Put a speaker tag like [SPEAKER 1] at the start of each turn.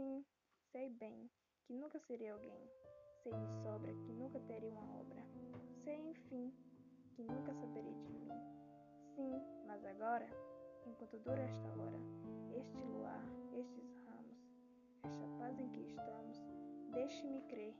[SPEAKER 1] Sim, sei bem que nunca serei alguém. Sei de sobra que nunca terei uma obra. Sei, enfim, que nunca saberei de mim. Sim, mas agora, enquanto dura esta hora, este luar, estes ramos, esta paz em que estamos, deixe-me crer.